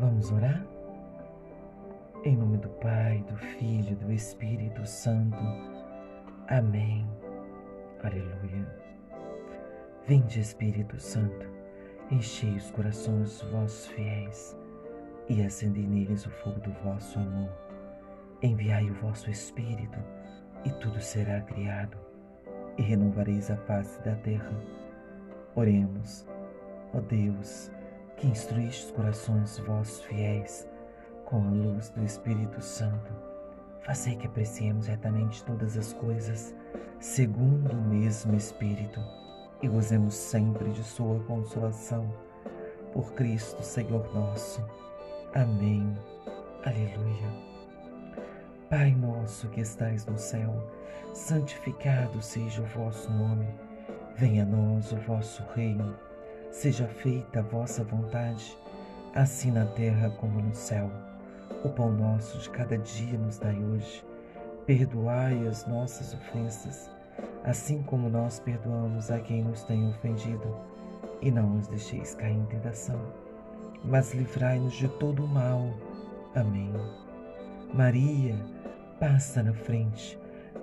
Vamos orar? Em nome do Pai, do Filho do Espírito Santo. Amém. Aleluia. Vinde, Espírito Santo, enchei os corações dos vossos fiéis e acendei neles o fogo do vosso amor. Enviai o vosso Espírito e tudo será criado e renovareis a face da terra. Oremos, ó Deus, que instruíste os corações vossos fiéis com a luz do Espírito Santo. Fazei que apreciemos retamente todas as coisas segundo o mesmo Espírito e gozemos sempre de Sua consolação. Por Cristo, Senhor nosso. Amém. Aleluia. Pai nosso que estais no céu, santificado seja o vosso nome. Venha a nós o vosso reino. Seja feita a vossa vontade, assim na terra como no céu. O pão nosso de cada dia nos dai hoje. Perdoai as nossas ofensas, assim como nós perdoamos a quem nos tem ofendido. E não nos deixeis cair em tentação, mas livrai-nos de todo o mal. Amém. Maria, passa na frente,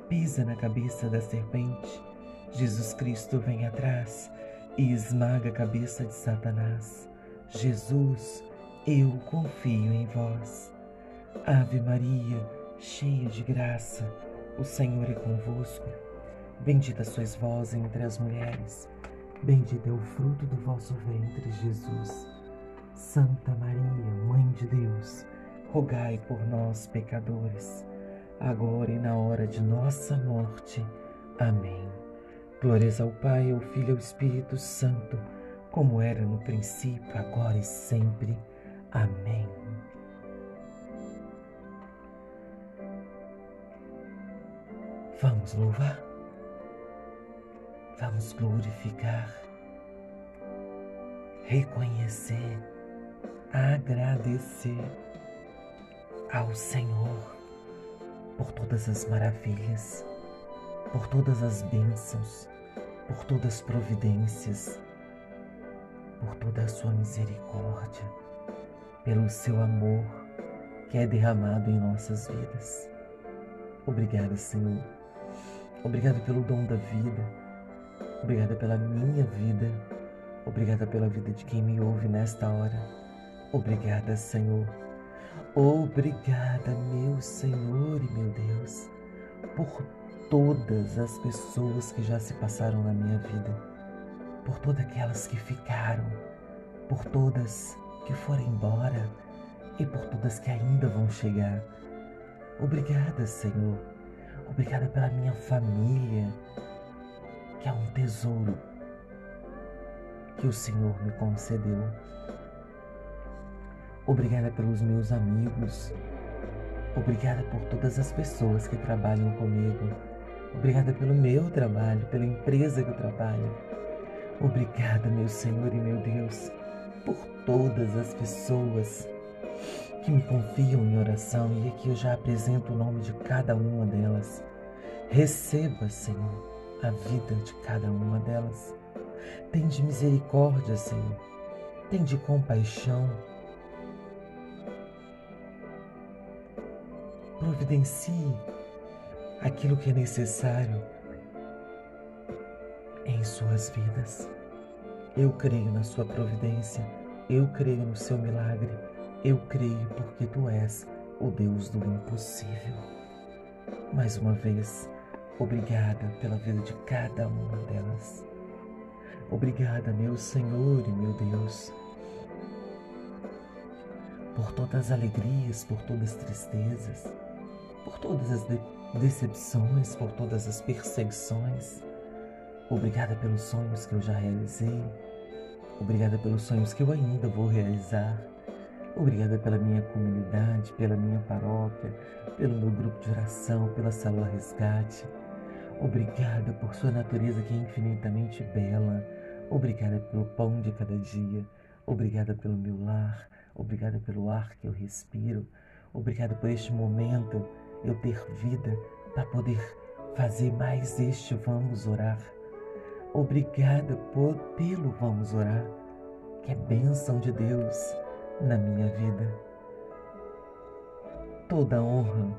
pisa na cabeça da serpente. Jesus Cristo vem atrás e esmaga a cabeça de Satanás. Jesus, eu confio em vós. Ave Maria, cheia de graça, o Senhor é convosco. Bendita sois vós entre as mulheres, bendito é o fruto do vosso ventre, Jesus. Santa Maria, Mãe de Deus, rogai por nós, pecadores agora e na hora de nossa morte. Amém. Glórias ao Pai, ao Filho e ao Espírito Santo, como era no princípio, agora e sempre. Amém. Vamos louvar, vamos glorificar, reconhecer, agradecer? Ao Senhor por todas as maravilhas, por todas as bênçãos, por todas as providências, por toda a sua misericórdia, pelo seu amor que é derramado em nossas vidas. Obrigada, Senhor. Obrigada pelo dom da vida. Obrigada pela minha vida. Obrigada pela vida de quem me ouve nesta hora. Obrigada, Senhor Obrigada, meu Senhor e meu Deus, por todas as pessoas que já se passaram na minha vida, por todas aquelas que ficaram, por todas que foram embora e por todas que ainda vão chegar. Obrigada, Senhor. Obrigada pela minha família, que é um tesouro que o Senhor me concedeu. Obrigada pelos meus amigos. Obrigada por todas as pessoas que trabalham comigo. Obrigada pelo meu trabalho, pela empresa que eu trabalho. Obrigada, meu Senhor e meu Deus, por todas as pessoas que me confiam em oração e aqui eu já apresento o nome de cada uma delas. Receba, Senhor, a vida de cada uma delas. Tende misericórdia, Senhor. Tende compaixão providencie aquilo que é necessário em suas vidas. Eu creio na sua providência, eu creio no seu milagre, eu creio porque tu és o Deus do impossível. Mais uma vez, obrigada pela vida de cada uma delas. Obrigada, meu Senhor e meu Deus, por todas as alegrias, por todas as tristezas por todas as de decepções, por todas as perseguições. Obrigada pelos sonhos que eu já realizei. Obrigada pelos sonhos que eu ainda vou realizar. Obrigada pela minha comunidade, pela minha paróquia, pelo meu grupo de oração, pela célula resgate. Obrigada por sua natureza que é infinitamente bela. Obrigada pelo pão de cada dia. Obrigada pelo meu lar. Obrigada pelo ar que eu respiro. Obrigada por este momento eu ter vida para poder fazer mais este Vamos Orar. Obrigada por, pelo Vamos Orar, que é bênção de Deus, na minha vida. Toda honra,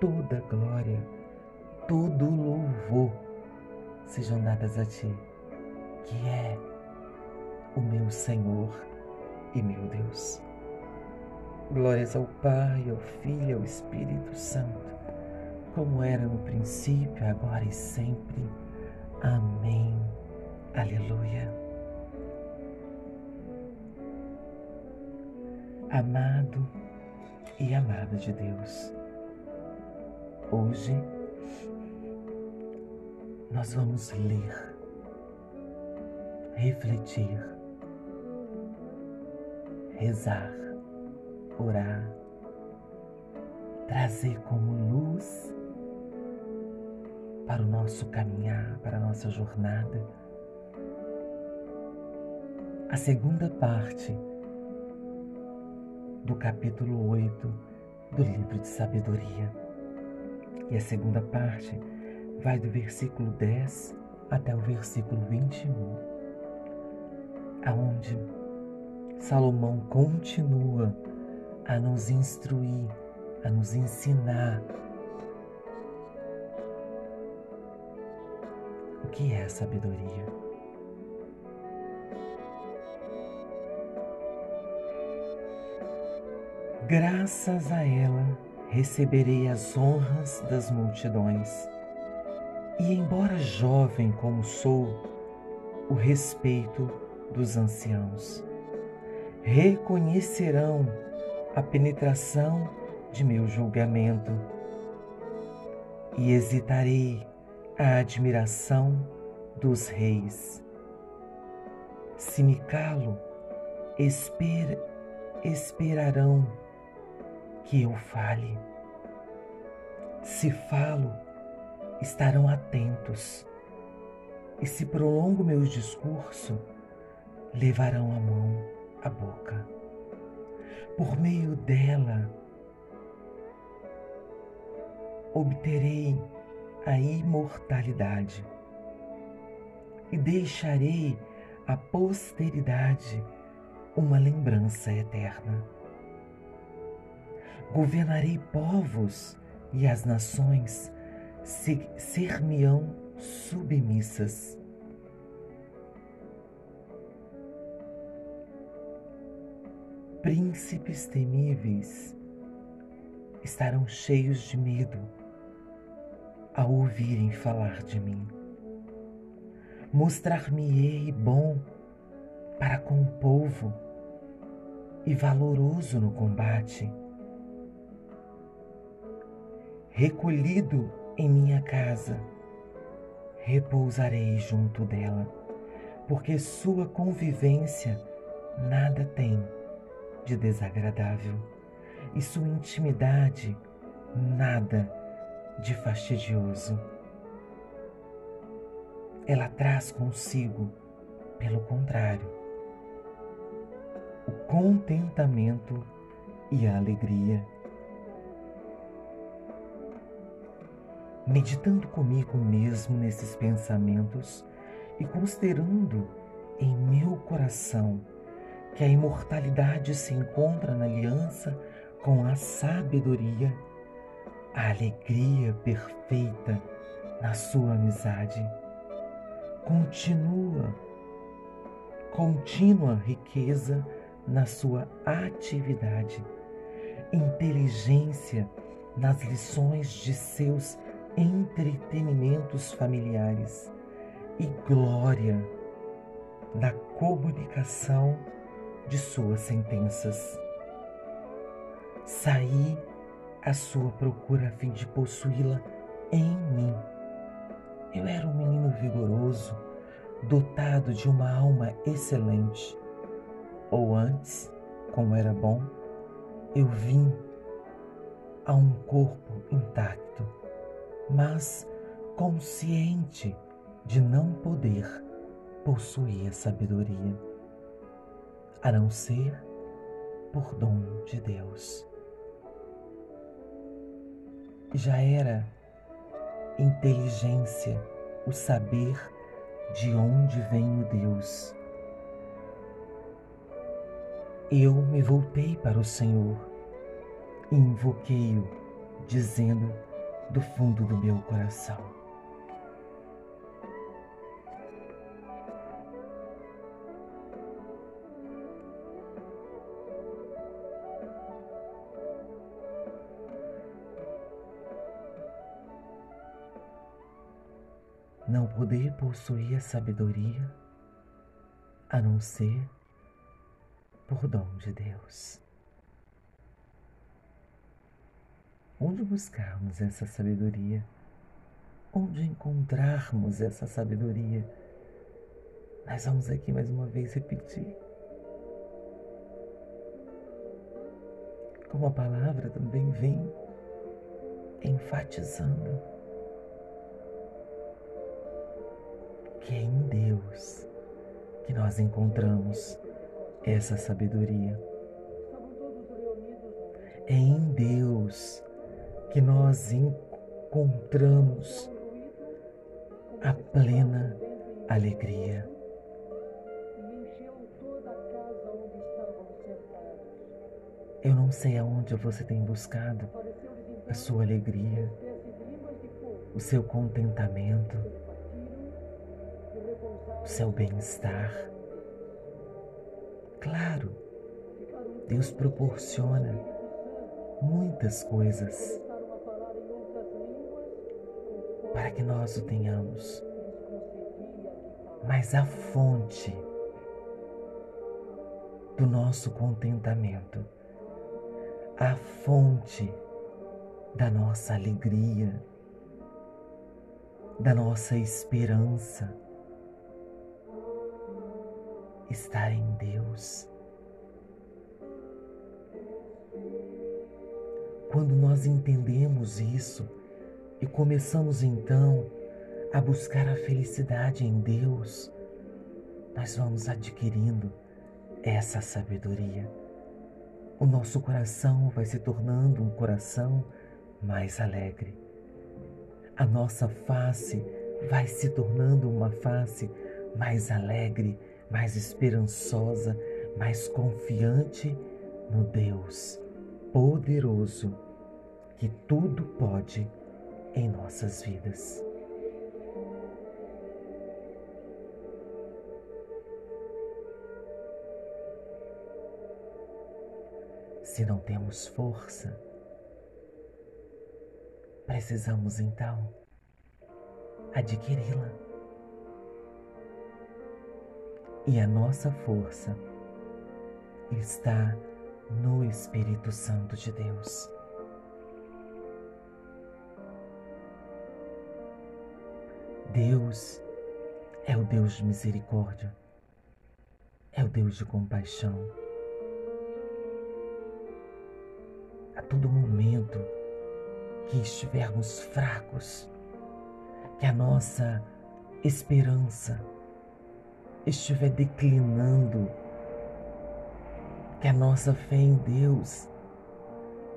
toda glória, todo louvor sejam dadas a Ti, que é o meu Senhor e meu Deus. Glórias ao Pai, ao Filho e ao Espírito Santo, como era no princípio, agora e sempre. Amém. Aleluia. Amado e amada de Deus, hoje nós vamos ler, refletir, rezar, orar, trazer como luz para o nosso caminhar, para a nossa jornada. A segunda parte do capítulo 8 do livro de sabedoria. E a segunda parte vai do versículo 10 até o versículo 21, aonde Salomão continua a nos instruir, a nos ensinar o que é sabedoria. Graças a ela receberei as honras das multidões e, embora jovem como sou, o respeito dos anciãos. Reconhecerão a penetração de meu julgamento e hesitarei a admiração dos reis. Se me calo, esper, esperarão que eu fale. Se falo, estarão atentos, e se prolongo meu discurso, levarão a mão à boca. Por meio dela, obterei a imortalidade e deixarei à posteridade uma lembrança eterna. Governarei povos e as nações ser-me-ão submissas. Príncipes temíveis estarão cheios de medo ao ouvirem falar de mim. Mostrar-me-ei bom para com o povo e valoroso no combate. Recolhido em minha casa, repousarei junto dela, porque sua convivência nada tem de desagradável e sua intimidade nada de fastidioso. Ela traz consigo, pelo contrário, o contentamento e a alegria meditando comigo mesmo nesses pensamentos e considerando em meu coração que a imortalidade se encontra na aliança com a sabedoria, a alegria perfeita na sua amizade. Continua, contínua riqueza na sua atividade, inteligência nas lições de seus entretenimentos familiares e glória na comunicação de suas sentenças. Saí à sua procura a fim de possuí-la em mim. Eu era um menino vigoroso, dotado de uma alma excelente. Ou antes, como era bom, eu vim a um corpo intacto mas consciente de não poder possuir a sabedoria, a não ser por dom de Deus. Já era inteligência o saber de onde vem o Deus. eu me voltei para o Senhor e invoquei-o, dizendo do fundo do meu coração: Não poder possuir a sabedoria a não ser por dom de Deus. Onde buscarmos essa sabedoria? Onde encontrarmos essa sabedoria? Nós vamos aqui mais uma vez repetir. Como a palavra também vem enfatizando que é em Deus que nós encontramos essa sabedoria. É em Deus que nós encontramos a plena alegria. Eu não sei aonde você tem buscado a sua alegria, o seu contentamento, o seu bem-estar. Claro, Deus proporciona muitas coisas para que nós o tenhamos. Mas a fonte do nosso contentamento, a fonte da nossa alegria, da nossa esperança, estar em Deus. Quando nós entendemos isso e começamos então a buscar a felicidade em Deus, nós vamos adquirindo essa sabedoria. O nosso coração vai se tornando um coração mais alegre. A nossa face vai se tornando uma face mais alegre, mais esperançosa, mais confiante no Deus poderoso que tudo pode em nossas vidas. Se não temos força, precisamos então adquiri-la. E a nossa força está no Espírito Santo de Deus. Deus é o Deus de misericórdia, é o Deus de compaixão. A todo momento que estivermos fracos, que a nossa esperança estiver declinando, que a nossa fé em Deus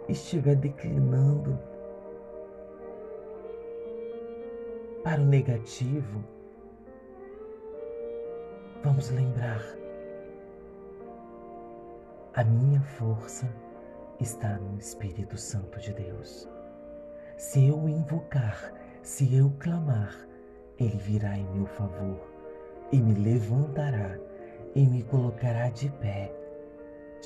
estiver declinando para o negativo, vamos lembrar: a minha força está no Espírito Santo de Deus. Se eu invocar, se eu clamar, Ele virá em meu favor e me levantará e me colocará de pé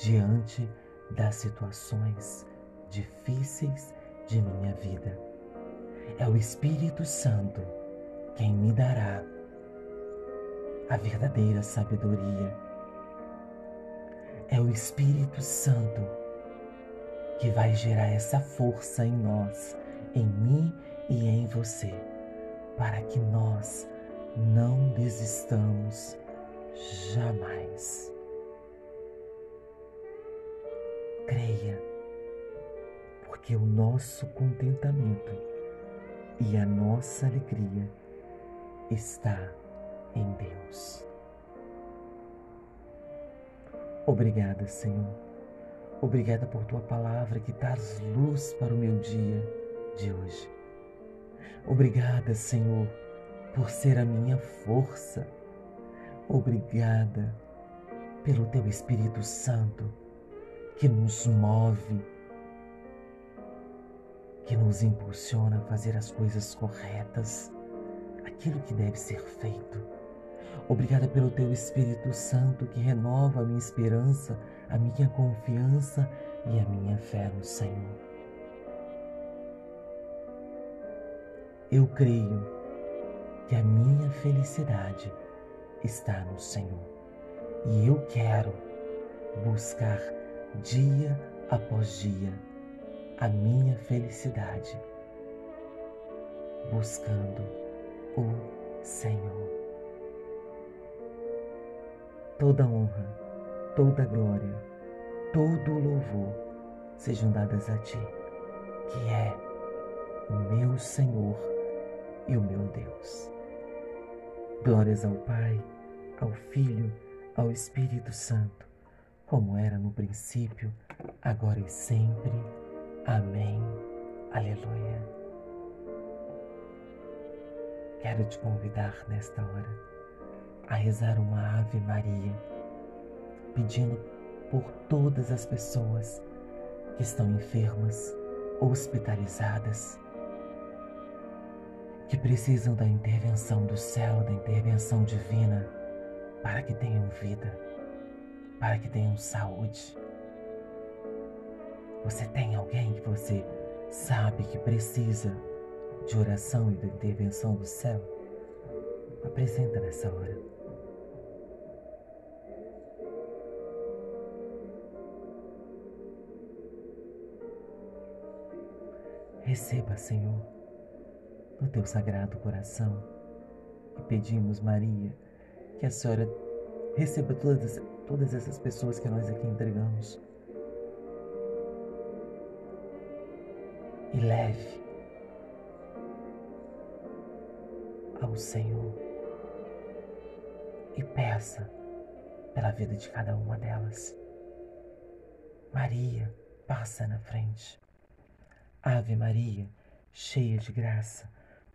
diante das situações difíceis de minha vida. É o Espírito Santo quem me dará a verdadeira sabedoria. É o Espírito Santo que vai gerar essa força em nós, em mim e em você, para que nós não desistamos jamais. Creia, porque o nosso contentamento e a nossa alegria está em Deus. Obrigada, Senhor. Obrigada por tua palavra que traz luz para o meu dia de hoje. Obrigada, Senhor por ser a minha força. Obrigada pelo teu Espírito Santo que nos move, que nos impulsiona a fazer as coisas corretas, aquilo que deve ser feito. Obrigada pelo teu Espírito Santo que renova a minha esperança, a minha confiança e a minha fé no Senhor. Eu creio que a minha felicidade está no Senhor e eu quero buscar dia após dia a minha felicidade, buscando o Senhor. Toda honra, toda glória, todo louvor sejam dadas a Ti, que é o meu Senhor e o meu Deus. Glórias ao Pai, ao Filho, ao Espírito Santo, como era no princípio, agora e sempre. Amém. Aleluia. Quero te convidar nesta hora a rezar uma Ave Maria, pedindo por todas as pessoas que estão enfermas, hospitalizadas, que precisam da intervenção do céu, da intervenção divina, para que tenham vida, para que tenham saúde. Você tem alguém que você sabe que precisa de oração e da intervenção do céu? Apresenta nessa hora. Receba, Senhor, no teu sagrado coração e pedimos, Maria, que a Senhora receba todas, todas essas pessoas que nós aqui entregamos e leve ao Senhor e peça pela vida de cada uma delas. Maria, passa na frente. Ave Maria, cheia de graça,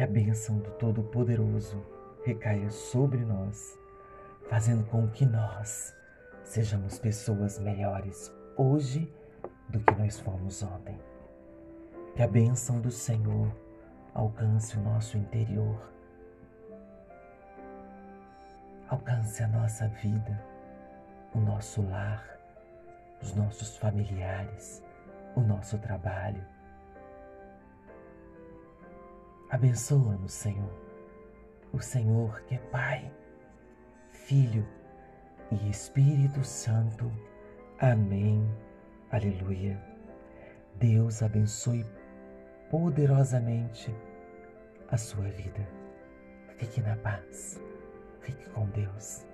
Que a bênção do Todo-Poderoso recaia sobre nós, fazendo com que nós sejamos pessoas melhores hoje do que nós fomos ontem. Que a bênção do Senhor alcance o nosso interior, alcance a nossa vida, o nosso lar, os nossos familiares, o nosso trabalho. Abençoa-nos, Senhor, o Senhor que é Pai, Filho e Espírito Santo. Amém Aleluia. Deus abençoe poderosamente a sua vida. Fique na paz. Fique com Deus.